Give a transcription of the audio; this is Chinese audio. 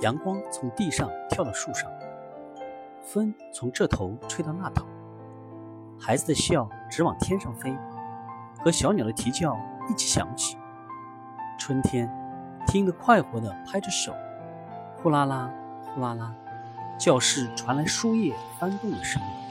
阳光从地上跳到树上风从这头吹到那头孩子的笑直往天上飞和小鸟的啼叫一起响起。春天听得快活的拍着手呼啦啦呼啦啦教室传来书页翻动的声音。